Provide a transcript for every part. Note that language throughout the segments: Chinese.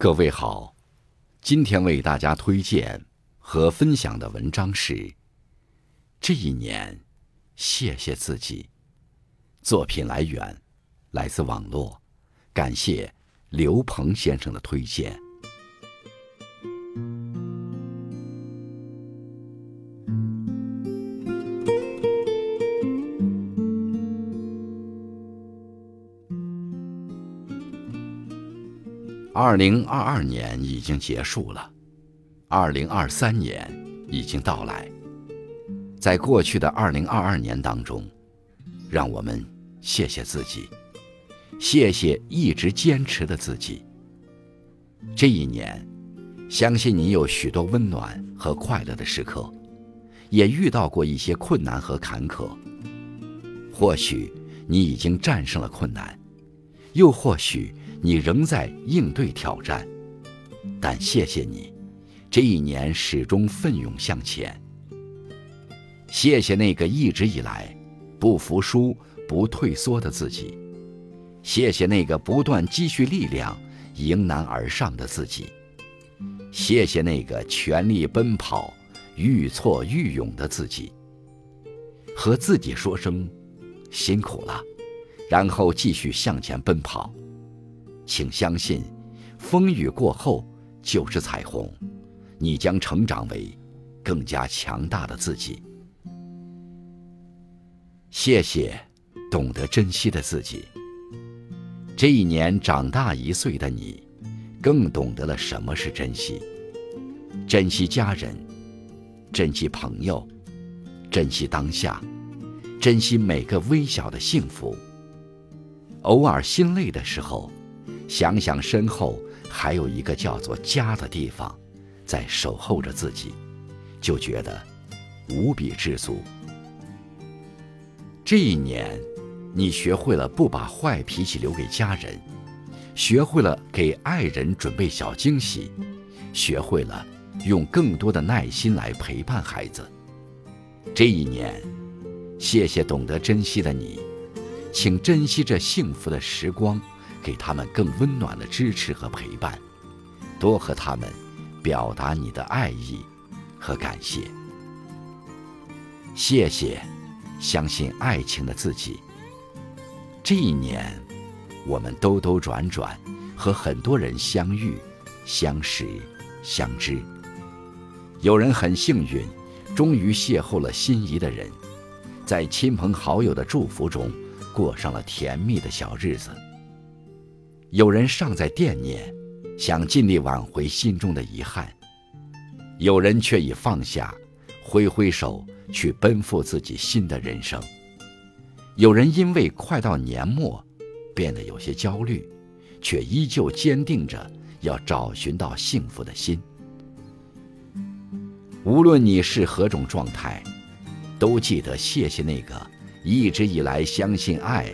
各位好，今天为大家推荐和分享的文章是：这一年，谢谢自己。作品来源来自网络，感谢刘鹏先生的推荐。二零二二年已经结束了，二零二三年已经到来。在过去的二零二二年当中，让我们谢谢自己，谢谢一直坚持的自己。这一年，相信你有许多温暖和快乐的时刻，也遇到过一些困难和坎坷。或许你已经战胜了困难，又或许。你仍在应对挑战，但谢谢你，这一年始终奋勇向前。谢谢那个一直以来不服输、不退缩的自己，谢谢那个不断积蓄力量、迎难而上的自己，谢谢那个全力奔跑、愈挫愈勇的自己。和自己说声辛苦了，然后继续向前奔跑。请相信，风雨过后就是彩虹，你将成长为更加强大的自己。谢谢懂得珍惜的自己。这一年长大一岁的你，更懂得了什么是珍惜，珍惜家人，珍惜朋友，珍惜当下，珍惜每个微小的幸福。偶尔心累的时候。想想身后还有一个叫做家的地方，在守候着自己，就觉得无比知足。这一年，你学会了不把坏脾气留给家人，学会了给爱人准备小惊喜，学会了用更多的耐心来陪伴孩子。这一年，谢谢懂得珍惜的你，请珍惜这幸福的时光。给他们更温暖的支持和陪伴，多和他们表达你的爱意和感谢。谢谢相信爱情的自己。这一年，我们兜兜转转，和很多人相遇、相识、相知。有人很幸运，终于邂逅了心仪的人，在亲朋好友的祝福中，过上了甜蜜的小日子。有人尚在惦念，想尽力挽回心中的遗憾；有人却已放下，挥挥手去奔赴自己新的人生。有人因为快到年末，变得有些焦虑，却依旧坚定着要找寻到幸福的心。无论你是何种状态，都记得谢谢那个一直以来相信爱、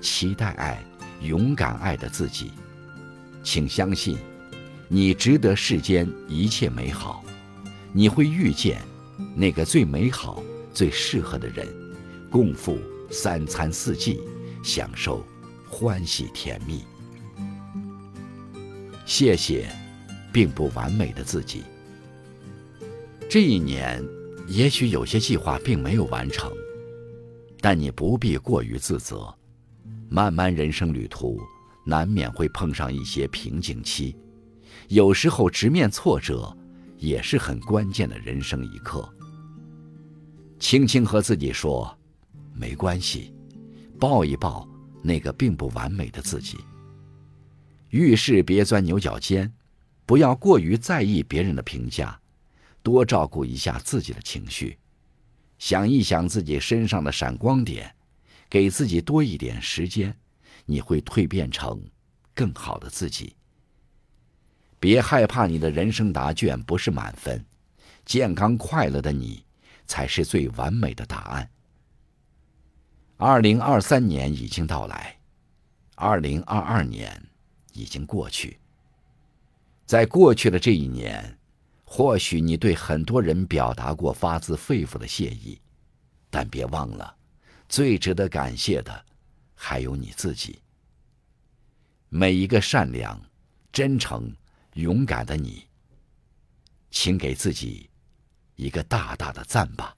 期待爱。勇敢爱的自己，请相信，你值得世间一切美好，你会遇见那个最美好、最适合的人，共赴三餐四季，享受欢喜甜蜜。谢谢，并不完美的自己。这一年，也许有些计划并没有完成，但你不必过于自责。漫漫人生旅途，难免会碰上一些瓶颈期，有时候直面挫折，也是很关键的人生一刻。轻轻和自己说：“没关系。”抱一抱那个并不完美的自己。遇事别钻牛角尖，不要过于在意别人的评价，多照顾一下自己的情绪，想一想自己身上的闪光点。给自己多一点时间，你会蜕变成更好的自己。别害怕，你的人生答卷不是满分，健康快乐的你才是最完美的答案。二零二三年已经到来，二零二二年已经过去。在过去的这一年，或许你对很多人表达过发自肺腑的谢意，但别忘了。最值得感谢的，还有你自己。每一个善良、真诚、勇敢的你，请给自己一个大大的赞吧。